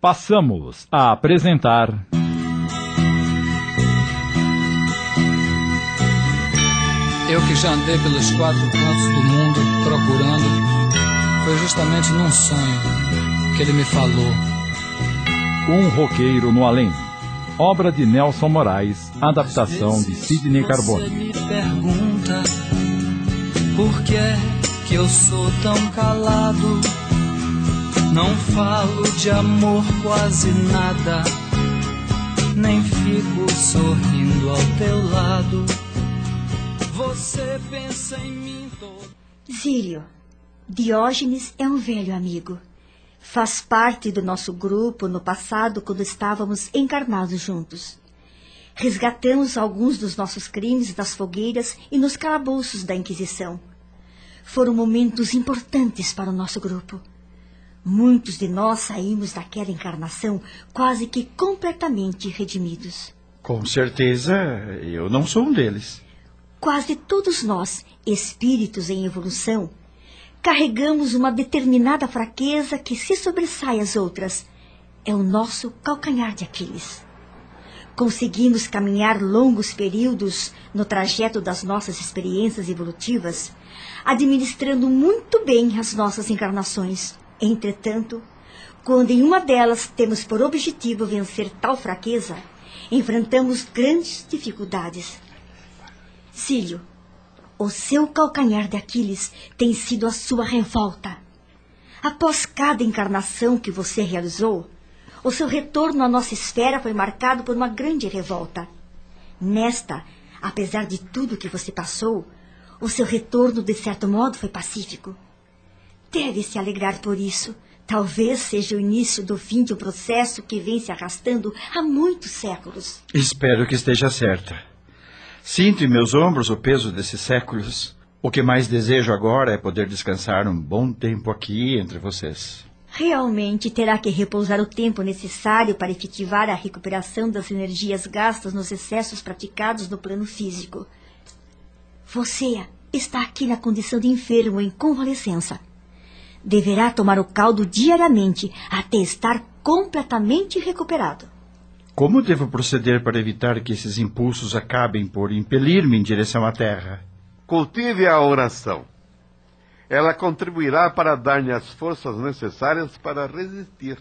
passamos a apresentar. Eu que já andei pelos quatro cantos do mundo procurando, foi justamente num sonho que ele me falou. Um roqueiro no além. Obra de Nelson Moraes, adaptação de Sidney Carbone. Você me pergunta por que que eu sou tão calado? Não falo de amor quase nada, nem fico sorrindo ao teu lado. Você pensa em mim todo. Diógenes é um velho amigo. Faz parte do nosso grupo no passado quando estávamos encarnados juntos. Resgatamos alguns dos nossos crimes das fogueiras e nos calabouços da Inquisição. Foram momentos importantes para o nosso grupo. Muitos de nós saímos daquela encarnação quase que completamente redimidos. Com certeza, eu não sou um deles. Quase todos nós, espíritos em evolução, carregamos uma determinada fraqueza que se sobressai às outras. É o nosso calcanhar de Aquiles. Conseguimos caminhar longos períodos no trajeto das nossas experiências evolutivas, administrando muito bem as nossas encarnações. Entretanto, quando em uma delas temos por objetivo vencer tal fraqueza, enfrentamos grandes dificuldades. Cílio, o seu calcanhar de Aquiles tem sido a sua revolta. Após cada encarnação que você realizou, o seu retorno à nossa esfera foi marcado por uma grande revolta. Nesta, apesar de tudo que você passou, o seu retorno, de certo modo, foi pacífico. Deve se alegrar por isso. Talvez seja o início do fim de um processo que vem se arrastando há muitos séculos. Espero que esteja certa. Sinto em meus ombros o peso desses séculos. O que mais desejo agora é poder descansar um bom tempo aqui entre vocês. Realmente terá que repousar o tempo necessário para efetivar a recuperação das energias gastas nos excessos praticados no plano físico. Você está aqui na condição de enfermo em convalescença. Deverá tomar o caldo diariamente até estar completamente recuperado. Como devo proceder para evitar que esses impulsos acabem por impelir-me em direção à Terra? Cultive a oração. Ela contribuirá para dar-lhe as forças necessárias para resistir.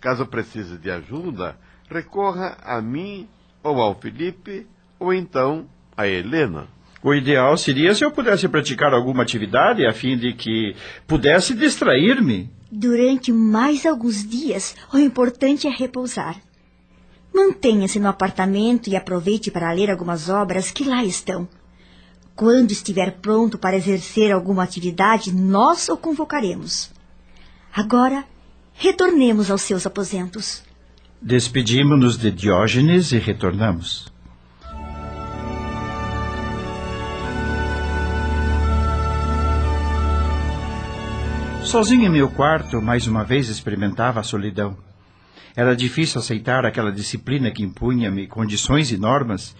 Caso precise de ajuda, recorra a mim ou ao Felipe, ou então a Helena. O ideal seria se eu pudesse praticar alguma atividade a fim de que pudesse distrair-me. Durante mais alguns dias, o importante é repousar. Mantenha-se no apartamento e aproveite para ler algumas obras que lá estão. Quando estiver pronto para exercer alguma atividade, nós o convocaremos. Agora, retornemos aos seus aposentos. Despedimos-nos de Diógenes e retornamos. Sozinho em meu quarto, mais uma vez experimentava a solidão. Era difícil aceitar aquela disciplina que impunha-me condições e normas.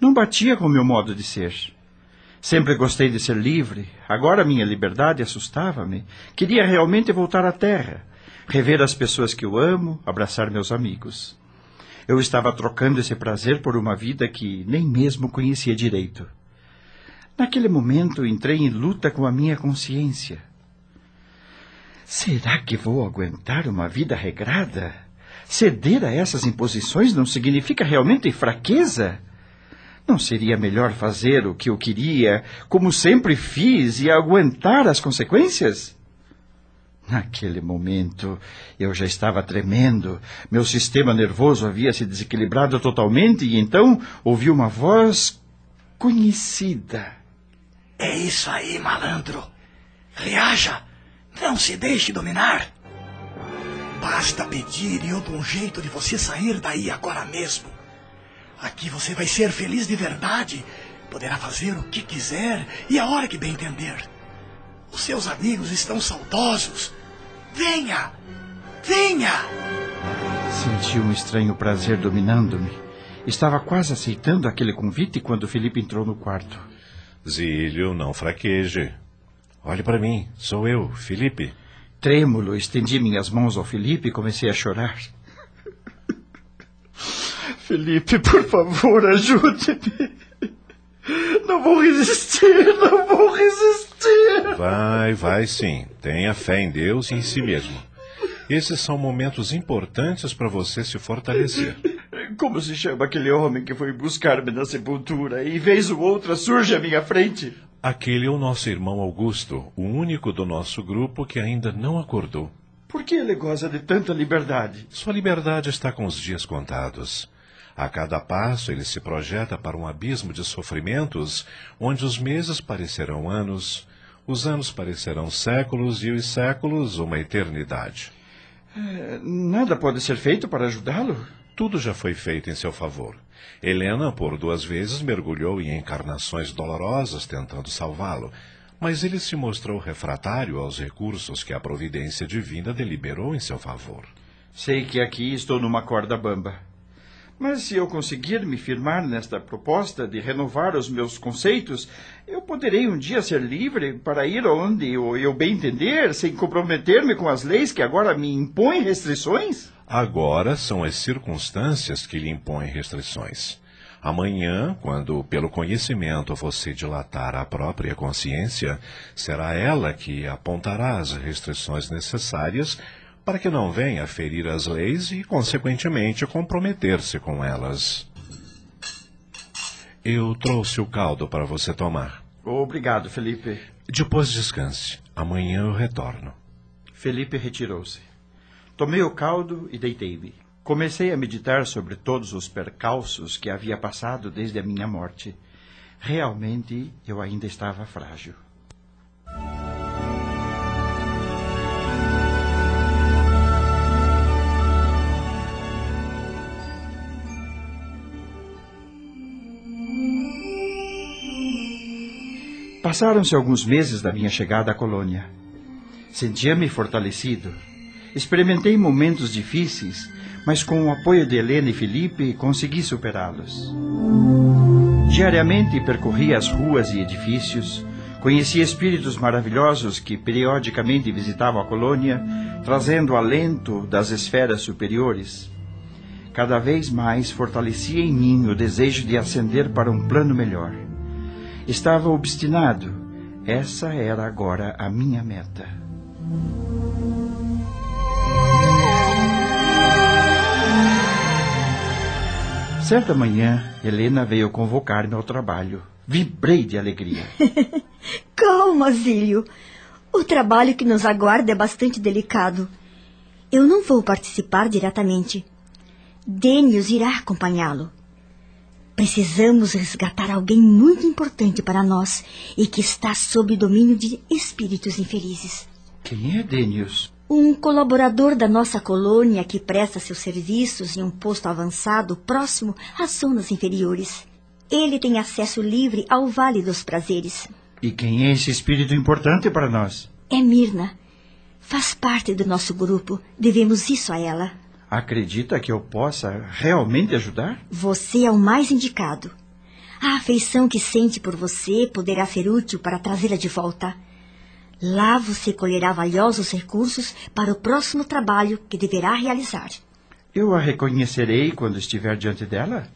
Não batia com o meu modo de ser. Sempre gostei de ser livre. Agora minha liberdade assustava-me. Queria realmente voltar à terra, rever as pessoas que eu amo, abraçar meus amigos. Eu estava trocando esse prazer por uma vida que nem mesmo conhecia direito. Naquele momento entrei em luta com a minha consciência. Será que vou aguentar uma vida regrada? Ceder a essas imposições não significa realmente fraqueza? Não seria melhor fazer o que eu queria, como sempre fiz, e aguentar as consequências? Naquele momento, eu já estava tremendo. Meu sistema nervoso havia se desequilibrado totalmente e então ouvi uma voz conhecida. É isso aí, malandro. Reaja. Não se deixe dominar. Basta pedir e eu dou um jeito de você sair daí agora mesmo. Aqui você vai ser feliz de verdade. Poderá fazer o que quiser e a hora que bem entender. Os seus amigos estão saudosos. Venha! Venha! Senti um estranho prazer dominando-me. Estava quase aceitando aquele convite quando Felipe entrou no quarto. Zílio, não fraqueje. Olhe para mim, sou eu, Felipe. Trêmulo, estendi minhas mãos ao Felipe e comecei a chorar. Felipe, por favor, ajude-me. Não vou resistir, não vou resistir. Vai, vai sim. Tenha fé em Deus e em si mesmo. Esses são momentos importantes para você se fortalecer. Como se chama aquele homem que foi buscar-me na sepultura e vez ou outra surge à minha frente? Aquele é o nosso irmão Augusto, o único do nosso grupo que ainda não acordou. Por que ele goza de tanta liberdade? Sua liberdade está com os dias contados. A cada passo ele se projeta para um abismo de sofrimentos, onde os meses parecerão anos, os anos parecerão séculos e os séculos uma eternidade. É, nada pode ser feito para ajudá-lo? Tudo já foi feito em seu favor. Helena, por duas vezes, mergulhou em encarnações dolorosas tentando salvá-lo, mas ele se mostrou refratário aos recursos que a providência divina deliberou em seu favor. Sei que aqui estou numa corda bamba. Mas se eu conseguir me firmar nesta proposta de renovar os meus conceitos, eu poderei um dia ser livre para ir onde eu, eu bem entender, sem comprometer-me com as leis que agora me impõem restrições? Agora são as circunstâncias que lhe impõem restrições. Amanhã, quando pelo conhecimento você dilatar a própria consciência, será ela que apontará as restrições necessárias para que não venha ferir as leis e, consequentemente, comprometer-se com elas. Eu trouxe o caldo para você tomar. Obrigado, Felipe. Depois descanse. Amanhã eu retorno. Felipe retirou-se. Tomei o caldo e deitei-me. Comecei a meditar sobre todos os percalços que havia passado desde a minha morte. Realmente eu ainda estava frágil. Passaram-se alguns meses da minha chegada à colônia. Sentia-me fortalecido. Experimentei momentos difíceis, mas com o apoio de Helena e Felipe consegui superá-los. Diariamente percorria as ruas e edifícios, conhecia espíritos maravilhosos que periodicamente visitavam a colônia, trazendo alento das esferas superiores. Cada vez mais fortalecia em mim o desejo de ascender para um plano melhor. Estava obstinado. Essa era agora a minha meta. Certa manhã, Helena veio convocar-me ao trabalho. Vibrei de alegria. Calma, Zílio. O trabalho que nos aguarda é bastante delicado. Eu não vou participar diretamente. Dênios irá acompanhá-lo. Precisamos resgatar alguém muito importante para nós e que está sob domínio de espíritos infelizes. Quem é Denius? Um colaborador da nossa colônia que presta seus serviços em um posto avançado próximo às zonas inferiores. Ele tem acesso livre ao Vale dos Prazeres. E quem é esse espírito importante para nós? É Mirna. Faz parte do nosso grupo. Devemos isso a ela. Acredita que eu possa realmente ajudar? Você é o mais indicado. A afeição que sente por você poderá ser útil para trazê-la de volta. Lá você colherá valiosos recursos para o próximo trabalho que deverá realizar. Eu a reconhecerei quando estiver diante dela?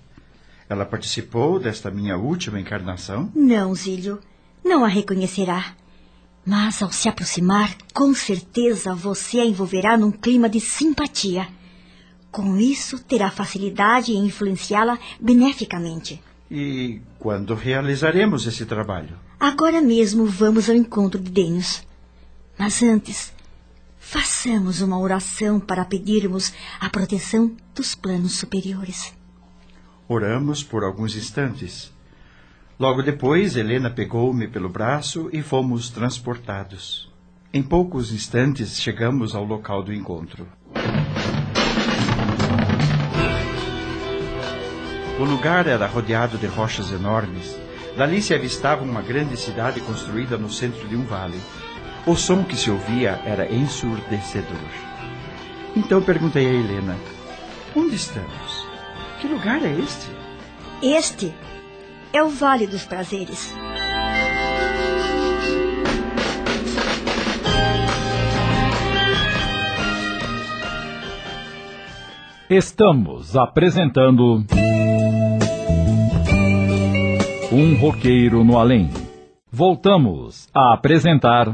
Ela participou desta minha última encarnação? Não, Zílio. Não a reconhecerá. Mas ao se aproximar, com certeza você a envolverá num clima de simpatia. Com isso, terá facilidade em influenciá-la beneficamente. E quando realizaremos esse trabalho? Agora mesmo vamos ao encontro de Denius. Mas antes, façamos uma oração para pedirmos a proteção dos planos superiores. Oramos por alguns instantes. Logo depois, Helena pegou-me pelo braço e fomos transportados. Em poucos instantes, chegamos ao local do encontro. O lugar era rodeado de rochas enormes. Dali se avistava uma grande cidade construída no centro de um vale. O som que se ouvia era ensurdecedor. Então perguntei a Helena: Onde estamos? Que lugar é este? Este é o Vale dos Prazeres. Estamos apresentando. Um roqueiro no além. Voltamos a apresentar.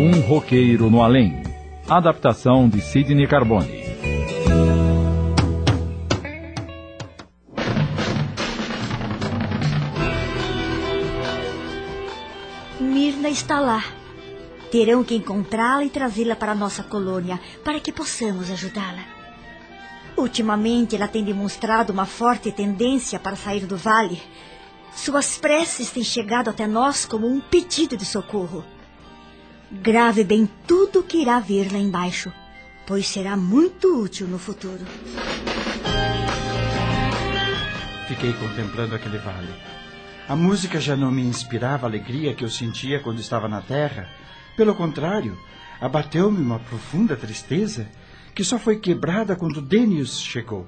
Um roqueiro no além. Adaptação de Sidney Carbone. Mirna está lá. Terão que encontrá-la e trazê-la para a nossa colônia para que possamos ajudá-la. Ultimamente, ela tem demonstrado uma forte tendência para sair do vale. Suas preces têm chegado até nós como um pedido de socorro. Grave bem tudo o que irá ver lá embaixo, pois será muito útil no futuro. Fiquei contemplando aquele vale. A música já não me inspirava a alegria que eu sentia quando estava na terra. Pelo contrário, abateu-me uma profunda tristeza que só foi quebrada quando Denius chegou.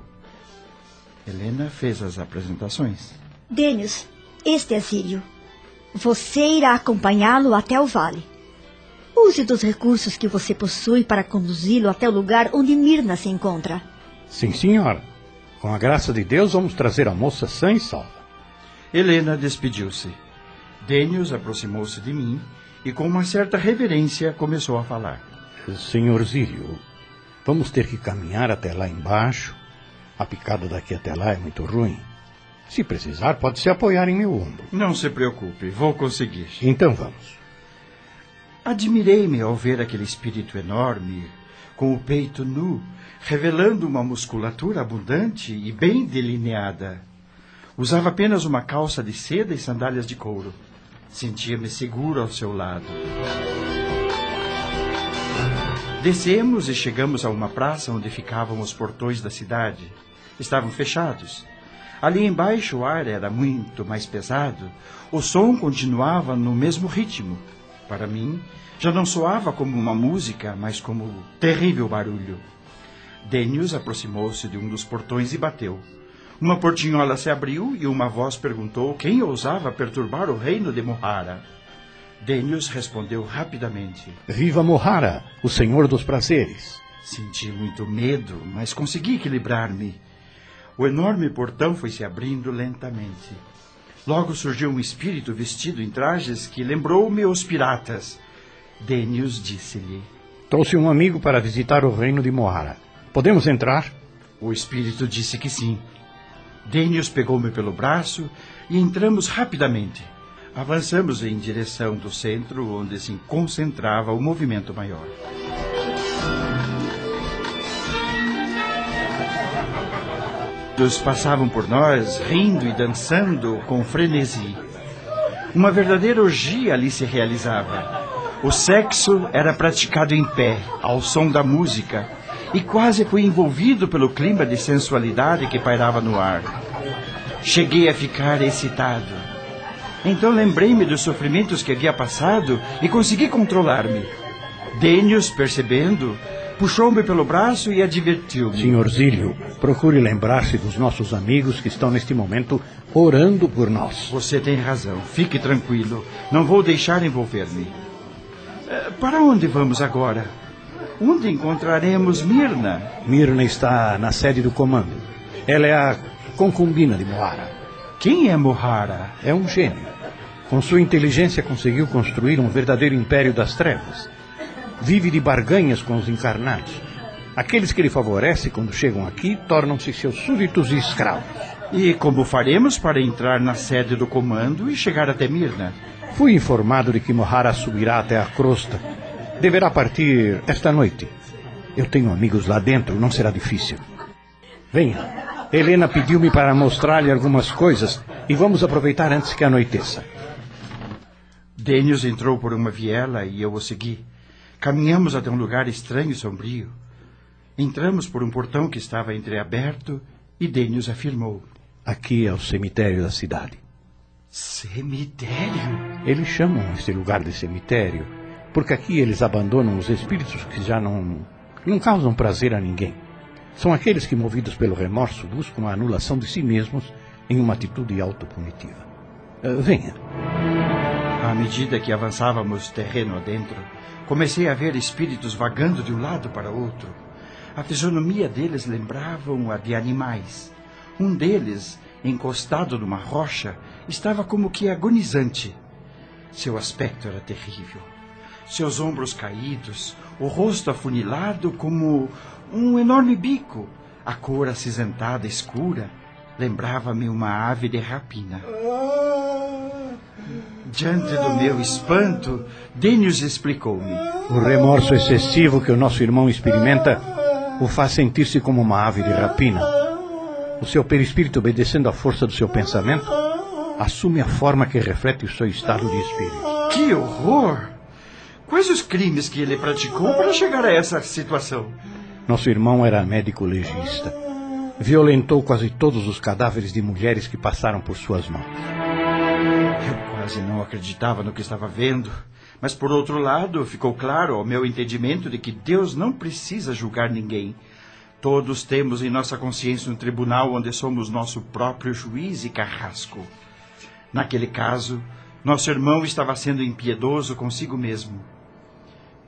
Helena fez as apresentações. Denius, este é Sírio. Você irá acompanhá-lo até o vale. Use dos recursos que você possui para conduzi-lo até o lugar onde Mirna se encontra. Sim, senhora. Com a graça de Deus, vamos trazer a moça sã e salva. Helena despediu-se. Denius aproximou-se de mim e, com uma certa reverência, começou a falar. Senhor Zílio, vamos ter que caminhar até lá embaixo. A picada daqui até lá é muito ruim. Se precisar, pode se apoiar em meu ombro. Não se preocupe, vou conseguir. Então vamos. Admirei-me ao ver aquele espírito enorme, com o peito nu, revelando uma musculatura abundante e bem delineada. Usava apenas uma calça de seda e sandálias de couro. Sentia-me seguro ao seu lado. Descemos e chegamos a uma praça onde ficavam os portões da cidade. Estavam fechados. Ali embaixo o ar era muito mais pesado. O som continuava no mesmo ritmo. Para mim, já não soava como uma música, mas como terrível barulho. Denius aproximou-se de um dos portões e bateu. Uma portinhola se abriu e uma voz perguntou quem ousava perturbar o reino de Mohara. Denius respondeu rapidamente. Viva Mohara, o senhor dos prazeres. Senti muito medo, mas consegui equilibrar-me. O enorme portão foi se abrindo lentamente. Logo surgiu um espírito vestido em trajes que lembrou-me os piratas. Denius disse-lhe: Trouxe um amigo para visitar o reino de Mohara. Podemos entrar? O espírito disse que sim. Denius pegou-me pelo braço e entramos rapidamente. Avançamos em direção do centro, onde se concentrava o movimento maior. Todos passavam por nós, rindo e dançando com frenesi. Uma verdadeira orgia ali se realizava. O sexo era praticado em pé, ao som da música, e quase fui envolvido pelo clima de sensualidade que pairava no ar. Cheguei a ficar excitado. Então lembrei-me dos sofrimentos que havia passado e consegui controlar-me. Denius, percebendo, puxou-me pelo braço e advertiu-me. Senhor Zílio, procure lembrar-se dos nossos amigos que estão neste momento orando por nós. Você tem razão. Fique tranquilo. Não vou deixar envolver-me. Eh, Para onde vamos agora? Onde encontraremos Mirna? Mirna está na sede do comando. Ela é a concubina de Mohara. Quem é Mohara? É um gênio. Com sua inteligência conseguiu construir um verdadeiro império das trevas. Vive de barganhas com os encarnados. Aqueles que ele favorece quando chegam aqui tornam-se seus súditos e escravos. E como faremos para entrar na sede do comando e chegar até Mirna? Fui informado de que Mohara subirá até a crosta. Deverá partir esta noite. Eu tenho amigos lá dentro, não será difícil. Venha. Helena pediu-me para mostrar-lhe algumas coisas e vamos aproveitar antes que anoiteça. Denius entrou por uma viela e eu o segui. Caminhamos até um lugar estranho e sombrio. Entramos por um portão que estava entreaberto e Denius afirmou: Aqui é o cemitério da cidade. Cemitério? Eles chamam este lugar de cemitério porque aqui eles abandonam os espíritos que já não, não causam prazer a ninguém. São aqueles que, movidos pelo remorso, buscam a anulação de si mesmos em uma atitude autopunitiva. Uh, venha. À medida que avançávamos terreno adentro, comecei a ver espíritos vagando de um lado para outro. A fisionomia deles lembravam a de animais. Um deles, encostado numa rocha, estava como que agonizante. Seu aspecto era terrível. Seus ombros caídos, o rosto afunilado como um enorme bico, a cor acinzentada escura, lembrava-me uma ave de rapina. Diante do meu espanto, Denius explicou-me. O remorso excessivo que o nosso irmão experimenta o faz sentir-se como uma ave de rapina. O seu perispírito, obedecendo à força do seu pensamento, assume a forma que reflete o seu estado de espírito. Que horror! Quais os crimes que ele praticou para chegar a essa situação? Nosso irmão era médico legista. Violentou quase todos os cadáveres de mulheres que passaram por suas mãos. Quase não acreditava no que estava vendo. Mas, por outro lado, ficou claro ao meu entendimento de que Deus não precisa julgar ninguém. Todos temos em nossa consciência um tribunal onde somos nosso próprio juiz e carrasco. Naquele caso, nosso irmão estava sendo impiedoso consigo mesmo.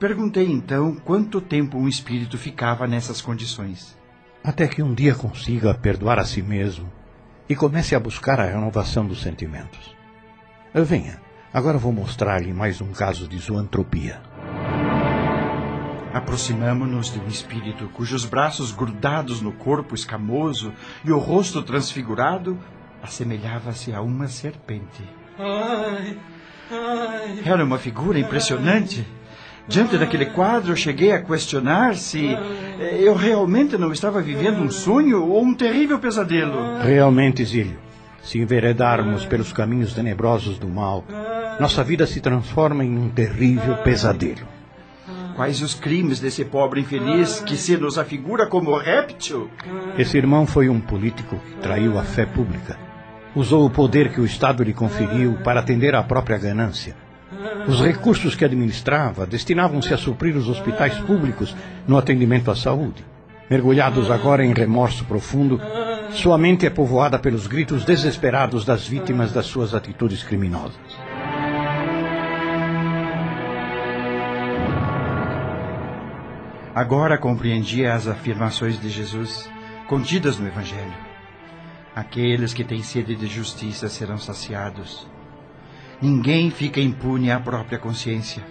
Perguntei então quanto tempo um espírito ficava nessas condições. Até que um dia consiga perdoar a si mesmo e comece a buscar a renovação dos sentimentos. Venha, agora vou mostrar-lhe mais um caso de zoantropia. Aproximamo-nos de um espírito cujos braços grudados no corpo escamoso e o rosto transfigurado assemelhava-se a uma serpente. Ai, ai. Era uma figura impressionante. Diante daquele quadro, cheguei a questionar se eh, eu realmente não estava vivendo um sonho ou um terrível pesadelo. Realmente, Zílio, se enveredarmos pelos caminhos tenebrosos do mal, nossa vida se transforma em um terrível pesadelo. Quais os crimes desse pobre infeliz que se nos afigura como réptil? Esse irmão foi um político que traiu a fé pública. Usou o poder que o Estado lhe conferiu para atender à própria ganância. Os recursos que administrava destinavam-se a suprir os hospitais públicos no atendimento à saúde. Mergulhados agora em remorso profundo, sua mente é povoada pelos gritos desesperados das vítimas das suas atitudes criminosas. Agora compreendia as afirmações de Jesus contidas no Evangelho. Aqueles que têm sede de justiça serão saciados. Ninguém fica impune à própria consciência.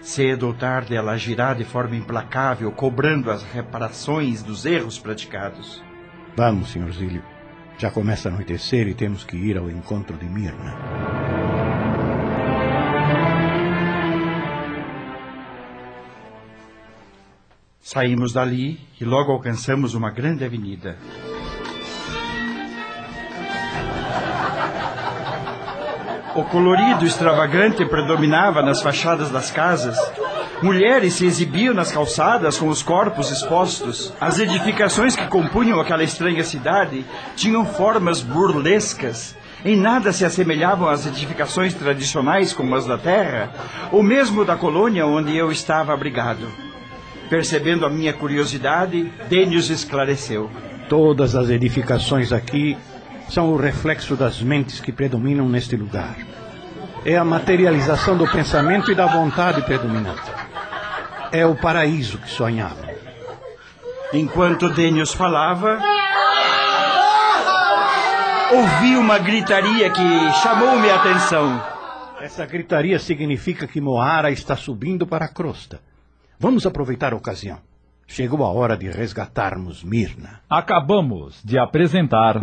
Cedo ou tarde ela agirá de forma implacável, cobrando as reparações dos erros praticados. Vamos, Sr. Zílio. Já começa a anoitecer e temos que ir ao encontro de Mirna. Saímos dali e logo alcançamos uma grande avenida. O colorido extravagante predominava nas fachadas das casas. Mulheres se exibiam nas calçadas com os corpos expostos. As edificações que compunham aquela estranha cidade tinham formas burlescas. Em nada se assemelhavam às edificações tradicionais como as da terra, ou mesmo da colônia onde eu estava abrigado. Percebendo a minha curiosidade, Denius esclareceu. Todas as edificações aqui são o reflexo das mentes que predominam neste lugar. É a materialização do pensamento e da vontade predominante. É o paraíso que sonhava. Enquanto Denius falava, ouvi uma gritaria que chamou minha atenção. Essa gritaria significa que Moara está subindo para a crosta. Vamos aproveitar a ocasião. Chegou a hora de resgatarmos Mirna. Acabamos de apresentar.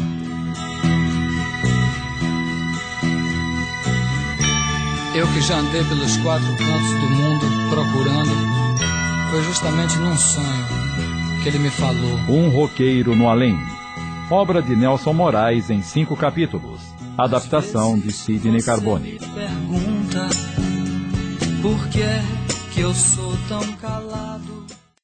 Eu que já andei pelos quatro cantos do mundo procurando, foi justamente num sonho que ele me falou. Um roqueiro no além. Obra de Nelson Moraes em cinco capítulos. Adaptação de Sidney Carbone. Pergunta por que que eu sou tão calado.